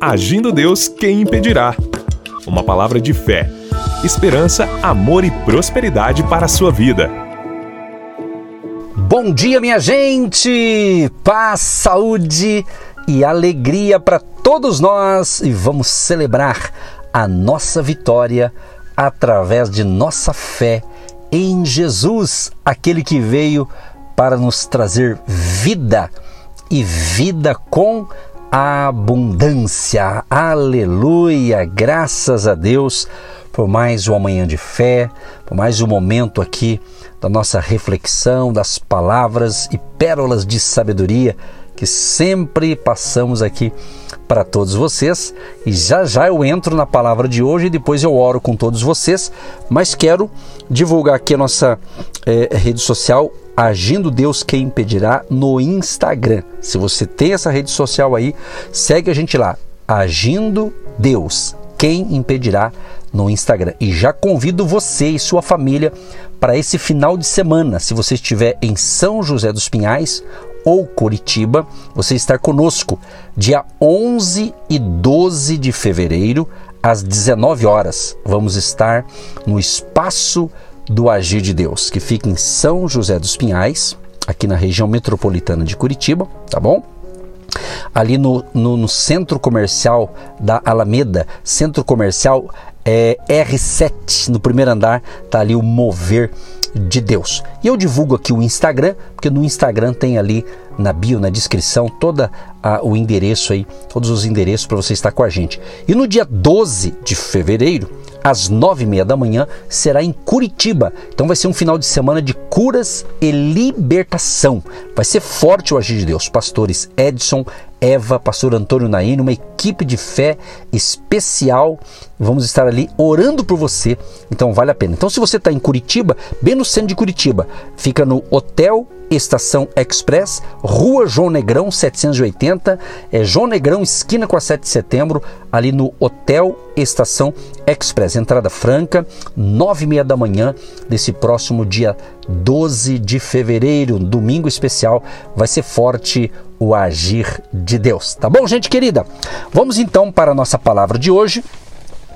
Agindo Deus, quem impedirá? Uma palavra de fé, esperança, amor e prosperidade para a sua vida. Bom dia, minha gente! Paz, saúde e alegria para todos nós e vamos celebrar a nossa vitória através de nossa fé em Jesus, aquele que veio para nos trazer vida e vida com abundância. Aleluia! Graças a Deus por mais um amanhã de fé, por mais um momento aqui da nossa reflexão, das palavras e pérolas de sabedoria que sempre passamos aqui para todos vocês. E já já eu entro na palavra de hoje e depois eu oro com todos vocês, mas quero divulgar aqui a nossa é, rede social Agindo Deus Quem Impedirá no Instagram. Se você tem essa rede social aí, segue a gente lá. Agindo Deus Quem Impedirá no Instagram. E já convido você e sua família para esse final de semana. Se você estiver em São José dos Pinhais ou Curitiba, você estar conosco dia 11 e 12 de fevereiro às 19 horas. Vamos estar no espaço do Agir de Deus, que fica em São José dos Pinhais, aqui na região metropolitana de Curitiba, tá bom? Ali no, no, no centro comercial da Alameda, centro comercial é, R7, no primeiro andar, tá ali o Mover de Deus. E eu divulgo aqui o Instagram, porque no Instagram tem ali na bio, na descrição, todo o endereço aí, todos os endereços para você estar com a gente. E no dia 12 de fevereiro, às nove e meia da manhã, será em Curitiba. Então vai ser um final de semana de curas e libertação. Vai ser forte o agir de Deus. Pastores Edson, Eva, pastor Antônio Naine, uma equipe de fé especial. Vamos estar ali orando por você, então vale a pena. Então, se você está em Curitiba, bem no centro de Curitiba, fica no Hotel Estação Express, Rua João Negrão 780, é João Negrão, esquina com a 7 de setembro, ali no Hotel Estação Express. Entrada franca, nove e meia da manhã desse próximo dia 12 de fevereiro, domingo especial. Vai ser forte o agir de Deus. Tá bom, gente querida? Vamos então para a nossa palavra de hoje.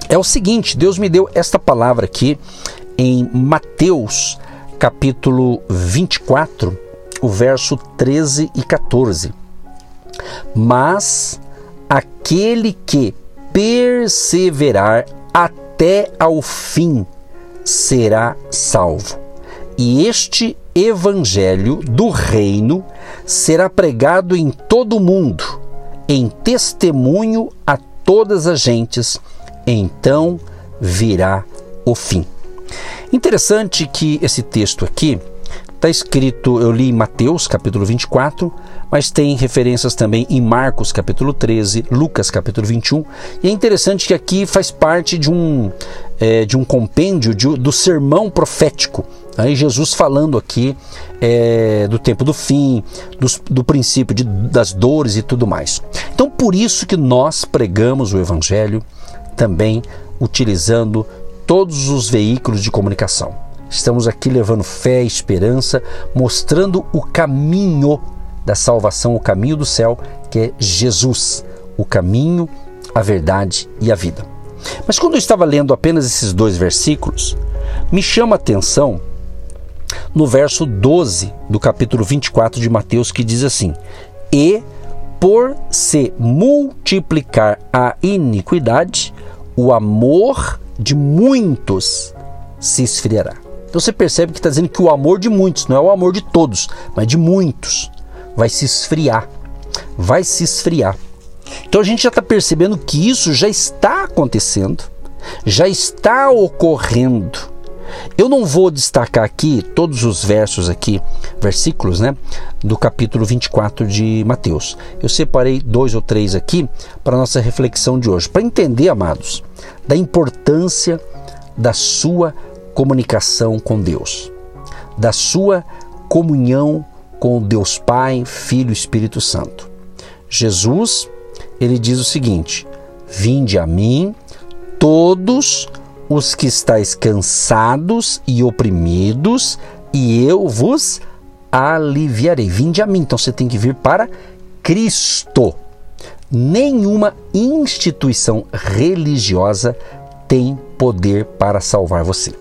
É o seguinte, Deus me deu esta palavra aqui em Mateus, capítulo 24, o verso 13 e 14. Mas aquele que perseverar até ao fim será salvo. E este evangelho do reino será pregado em todo o mundo, em testemunho a todas as gentes, então virá o fim. Interessante que esse texto aqui está escrito, eu li em Mateus capítulo 24, mas tem referências também em Marcos capítulo 13, Lucas capítulo 21, e é interessante que aqui faz parte de um, é, de um compêndio de, do sermão profético Aí Jesus falando aqui é, do tempo do fim, dos, do princípio de, das dores e tudo mais. Então, por isso que nós pregamos o Evangelho também utilizando todos os veículos de comunicação. Estamos aqui levando fé, esperança, mostrando o caminho da salvação, o caminho do céu, que é Jesus, o caminho, a verdade e a vida. Mas quando eu estava lendo apenas esses dois versículos, me chama a atenção no verso 12 do capítulo 24 de Mateus, que diz assim: E por se multiplicar a iniquidade, o amor de muitos se esfriará. Então você percebe que está dizendo que o amor de muitos, não é o amor de todos, mas de muitos, vai se esfriar. Vai se esfriar. Então a gente já está percebendo que isso já está acontecendo, já está ocorrendo. Eu não vou destacar aqui todos os versos aqui, versículos, né, do capítulo 24 de Mateus. Eu separei dois ou três aqui para nossa reflexão de hoje, para entender, amados, da importância da sua comunicação com Deus, da sua comunhão com Deus Pai, Filho e Espírito Santo. Jesus, ele diz o seguinte: Vinde a mim todos os que estáis cansados e oprimidos, e eu vos aliviarei. Vinde a mim. Então você tem que vir para Cristo. nenhuma instituição religiosa tem poder para salvar você.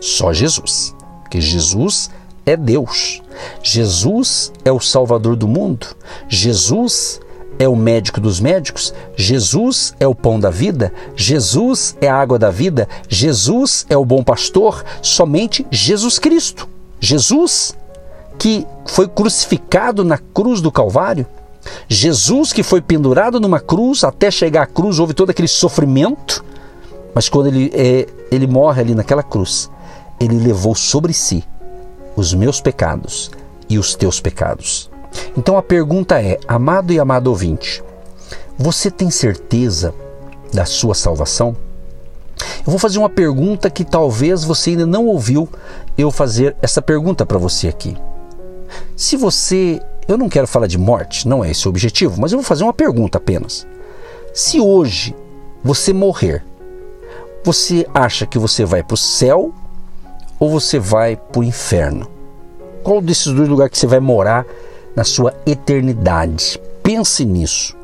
Só Jesus. Porque Jesus é Deus. Jesus é o Salvador do mundo. Jesus é o médico dos médicos, Jesus é o pão da vida, Jesus é a água da vida, Jesus é o bom pastor, somente Jesus Cristo. Jesus que foi crucificado na cruz do Calvário, Jesus que foi pendurado numa cruz, até chegar à cruz houve todo aquele sofrimento, mas quando ele, é, ele morre ali naquela cruz, ele levou sobre si os meus pecados e os teus pecados. Então a pergunta é, amado e amado ouvinte, você tem certeza da sua salvação? Eu vou fazer uma pergunta que talvez você ainda não ouviu eu fazer essa pergunta para você aqui. Se você, eu não quero falar de morte, não é esse o objetivo, mas eu vou fazer uma pergunta apenas. Se hoje você morrer, você acha que você vai para o céu ou você vai para o inferno? Qual desses dois lugares que você vai morar na sua eternidade? Pense nisso.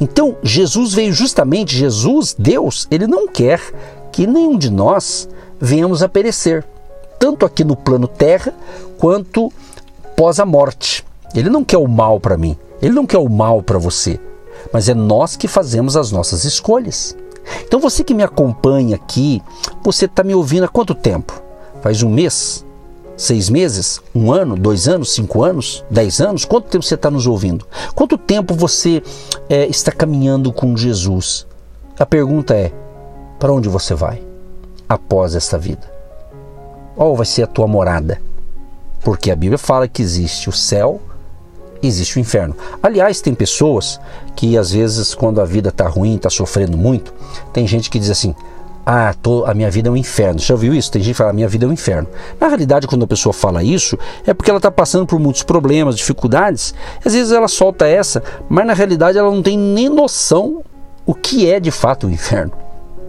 Então, Jesus veio justamente, Jesus, Deus, ele não quer que nenhum de nós venhamos a perecer, tanto aqui no plano terra quanto pós a morte. Ele não quer o mal para mim, ele não quer o mal para você, mas é nós que fazemos as nossas escolhas. Então, você que me acompanha aqui, você está me ouvindo há quanto tempo? Faz um mês? Seis meses? Um ano? Dois anos? Cinco anos? Dez anos? Quanto tempo você está nos ouvindo? Quanto tempo você é, está caminhando com Jesus? A pergunta é: para onde você vai após esta vida? Qual vai ser a tua morada? Porque a Bíblia fala que existe o céu, existe o inferno. Aliás, tem pessoas que às vezes, quando a vida está ruim, está sofrendo muito, tem gente que diz assim: ah, tô, a minha vida é um inferno. Você já ouviu isso? Tem gente que fala, a minha vida é um inferno. Na realidade, quando a pessoa fala isso, é porque ela está passando por muitos problemas, dificuldades. Às vezes ela solta essa, mas na realidade ela não tem nem noção o que é de fato o inferno.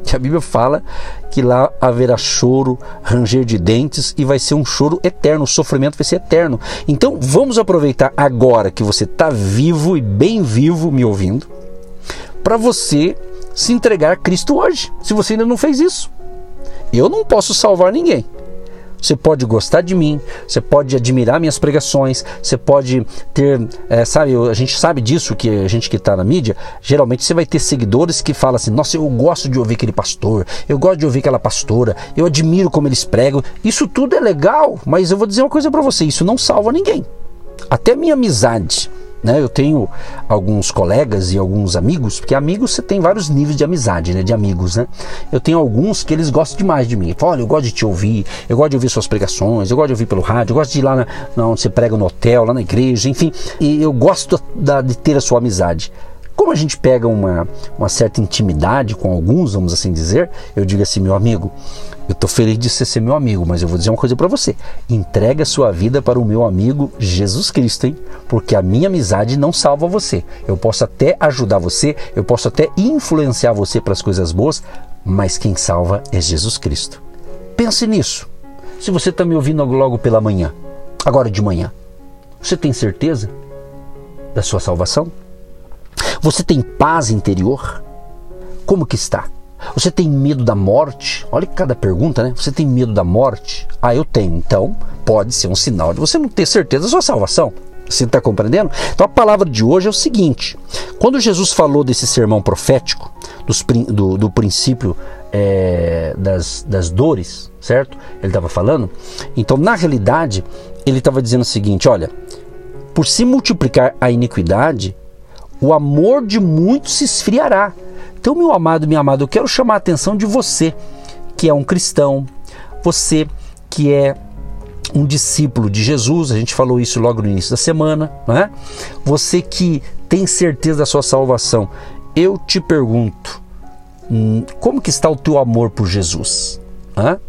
Que a Bíblia fala que lá haverá choro, ranger de dentes e vai ser um choro eterno, o sofrimento vai ser eterno. Então vamos aproveitar agora que você está vivo e bem vivo me ouvindo, para você se entregar a Cristo hoje, se você ainda não fez isso. Eu não posso salvar ninguém. Você pode gostar de mim, você pode admirar minhas pregações, você pode ter, é, sabe, a gente sabe disso, que a gente que está na mídia, geralmente você vai ter seguidores que falam assim: nossa, eu gosto de ouvir aquele pastor, eu gosto de ouvir aquela pastora, eu admiro como eles pregam. Isso tudo é legal, mas eu vou dizer uma coisa para você: isso não salva ninguém. Até minha amizade né? Eu tenho alguns colegas e alguns amigos, porque amigos você tem vários níveis de amizade, né? de amigos. Né? Eu tenho alguns que eles gostam demais de mim. Falam, olha, eu gosto de te ouvir, eu gosto de ouvir suas pregações, eu gosto de ouvir pelo rádio, eu gosto de ir lá na, onde você prega no hotel, lá na igreja, enfim. E eu gosto da, de ter a sua amizade. Como a gente pega uma, uma certa intimidade com alguns, vamos assim dizer, eu digo assim, meu amigo, eu estou feliz de você ser meu amigo, mas eu vou dizer uma coisa para você: entregue a sua vida para o meu amigo Jesus Cristo, hein? Porque a minha amizade não salva você. Eu posso até ajudar você, eu posso até influenciar você para as coisas boas, mas quem salva é Jesus Cristo. Pense nisso. Se você está me ouvindo logo pela manhã, agora de manhã, você tem certeza da sua salvação? Você tem paz interior? Como que está? Você tem medo da morte? Olha cada pergunta, né? Você tem medo da morte? Ah, eu tenho. Então, pode ser um sinal de você não ter certeza da sua salvação. Você está compreendendo? Então a palavra de hoje é o seguinte: quando Jesus falou desse sermão profético, dos, do, do, princípio é, das, das dores, certo? Ele estava falando. Então, na realidade, ele estava dizendo o seguinte: olha, por se multiplicar a iniquidade, o amor de muitos se esfriará. Então, meu amado, minha amada, eu quero chamar a atenção de você que é um cristão, você que é um discípulo de Jesus, a gente falou isso logo no início da semana, não é? Você que tem certeza da sua salvação, eu te pergunto, hum, como que está o teu amor por Jesus? Hã?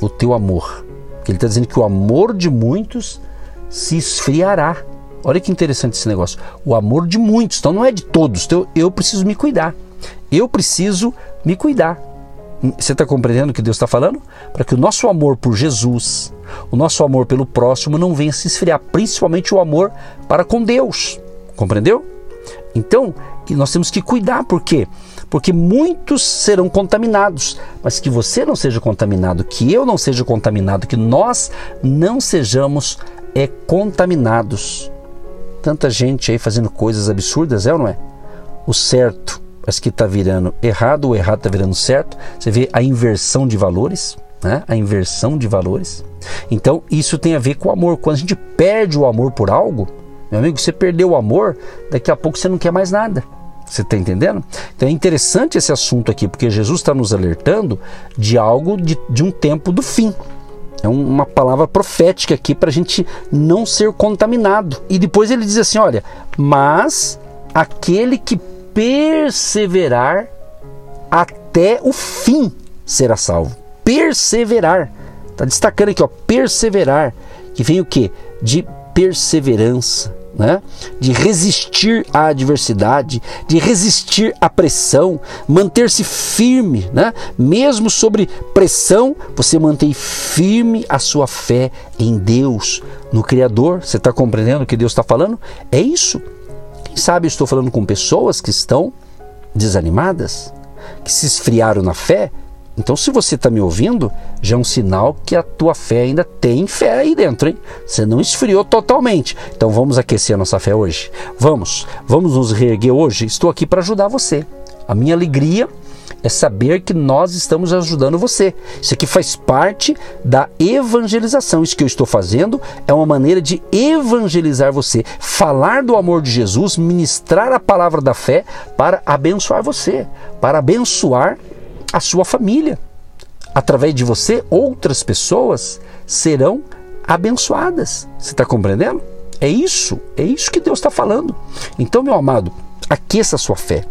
O teu amor. Porque ele está dizendo que o amor de muitos se esfriará. Olha que interessante esse negócio. O amor de muitos, então não é de todos. Então eu preciso me cuidar. Eu preciso me cuidar. Você está compreendendo o que Deus está falando? Para que o nosso amor por Jesus, o nosso amor pelo próximo não venha se esfriar, principalmente o amor para com Deus. Compreendeu? Então, nós temos que cuidar, por quê? Porque muitos serão contaminados, mas que você não seja contaminado, que eu não seja contaminado, que nós não sejamos é, contaminados. Tanta gente aí fazendo coisas absurdas, é ou não é? O certo, mas que está virando errado, o errado está virando certo. Você vê a inversão de valores, né? A inversão de valores. Então, isso tem a ver com o amor. Quando a gente perde o amor por algo, meu amigo, você perdeu o amor, daqui a pouco você não quer mais nada. Você está entendendo? Então é interessante esse assunto aqui, porque Jesus está nos alertando de algo de, de um tempo do fim. É uma palavra profética aqui para a gente não ser contaminado. E depois ele diz assim: olha, mas aquele que perseverar até o fim será salvo. Perseverar. Está destacando aqui, ó, perseverar. Que vem o que? De perseverança né? de resistir à adversidade, de resistir à pressão, manter-se firme, né? mesmo sobre pressão, você mantém firme a sua fé em Deus, no Criador. Você está compreendendo o que Deus está falando? É isso. Quem sabe eu estou falando com pessoas que estão desanimadas, que se esfriaram na fé, então, se você está me ouvindo, já é um sinal que a tua fé ainda tem fé aí dentro, hein? Você não esfriou totalmente. Então, vamos aquecer a nossa fé hoje. Vamos, vamos nos reerguer hoje. Estou aqui para ajudar você. A minha alegria é saber que nós estamos ajudando você. Isso aqui faz parte da evangelização. Isso que eu estou fazendo é uma maneira de evangelizar você, falar do amor de Jesus, ministrar a palavra da fé para abençoar você, para abençoar a sua família. Através de você, outras pessoas serão abençoadas. Você está compreendendo? É isso, é isso que Deus está falando. Então, meu amado, aqueça a sua fé,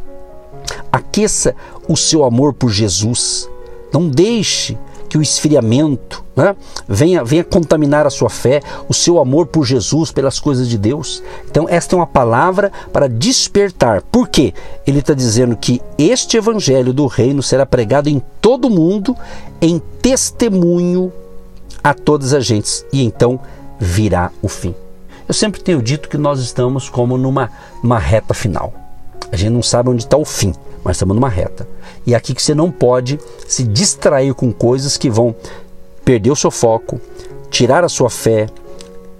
aqueça o seu amor por Jesus. Não deixe que o esfriamento né, venha, venha contaminar a sua fé, o seu amor por Jesus, pelas coisas de Deus. Então, esta é uma palavra para despertar. Por quê? Ele está dizendo que este evangelho do reino será pregado em todo o mundo em testemunho a todas as gentes, e então virá o fim. Eu sempre tenho dito que nós estamos como numa, numa reta final. A gente não sabe onde está o fim, mas estamos numa reta. E é aqui que você não pode se distrair com coisas que vão perder o seu foco, tirar a sua fé,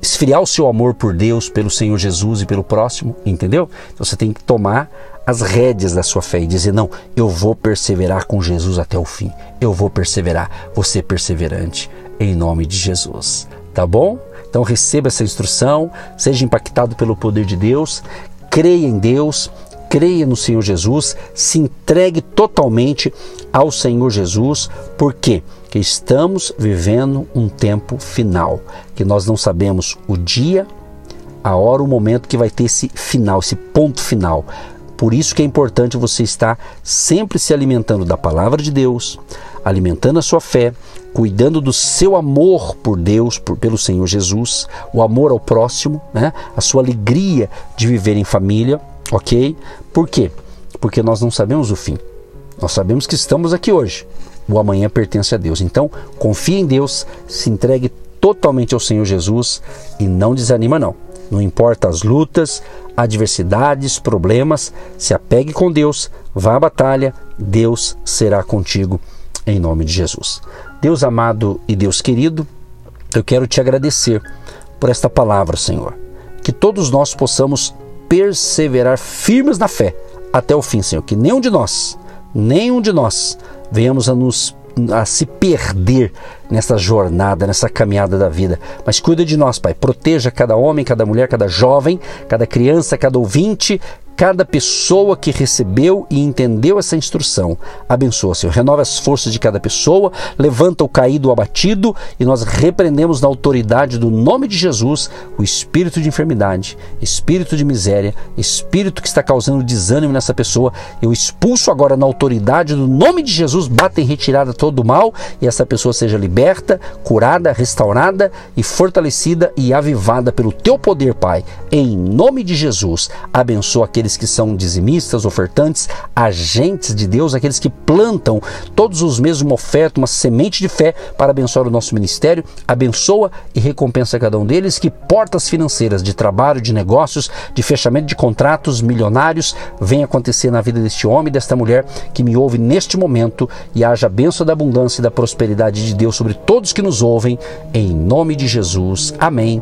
esfriar o seu amor por Deus, pelo Senhor Jesus e pelo próximo, entendeu? Então você tem que tomar as rédeas da sua fé e dizer: Não, eu vou perseverar com Jesus até o fim. Eu vou perseverar. Você perseverante em nome de Jesus. Tá bom? Então receba essa instrução, seja impactado pelo poder de Deus, creia em Deus, creia no Senhor Jesus, se entregue totalmente ao Senhor Jesus, porque que estamos vivendo um tempo final, que nós não sabemos o dia, a hora, o momento que vai ter esse final, esse ponto final. Por isso que é importante você estar sempre se alimentando da palavra de Deus, alimentando a sua fé, cuidando do seu amor por Deus, por, pelo Senhor Jesus, o amor ao próximo, né? a sua alegria de viver em família Ok? Por quê? Porque nós não sabemos o fim. Nós sabemos que estamos aqui hoje. O amanhã pertence a Deus. Então, confie em Deus, se entregue totalmente ao Senhor Jesus e não desanima não. Não importa as lutas, adversidades, problemas, se apegue com Deus, vá à batalha, Deus será contigo em nome de Jesus. Deus amado e Deus querido, eu quero te agradecer por esta palavra, Senhor. Que todos nós possamos perseverar firmes na fé até o fim, Senhor. Que nenhum de nós, nenhum de nós, venhamos a nos a se perder nessa jornada, nessa caminhada da vida. Mas cuida de nós, Pai. Proteja cada homem, cada mulher, cada jovem, cada criança, cada ouvinte, cada pessoa que recebeu e entendeu essa instrução. Abençoa, Senhor. Renova as forças de cada pessoa, levanta o caído, o abatido, e nós repreendemos na autoridade do nome de Jesus o espírito de enfermidade, espírito de miséria, espírito que está causando desânimo nessa pessoa. Eu expulso agora na autoridade do nome de Jesus, bata em retirada todo o mal e essa pessoa seja liberta, curada, restaurada e fortalecida e avivada pelo teu poder, Pai. Em nome de Jesus, abençoa aqueles aqueles que são dizimistas, ofertantes, agentes de Deus, aqueles que plantam todos os meses uma oferta, uma semente de fé para abençoar o nosso ministério. Abençoa e recompensa cada um deles. Que portas financeiras de trabalho, de negócios, de fechamento de contratos milionários venham acontecer na vida deste homem, desta mulher que me ouve neste momento e haja a bênção da abundância e da prosperidade de Deus sobre todos que nos ouvem. Em nome de Jesus. Amém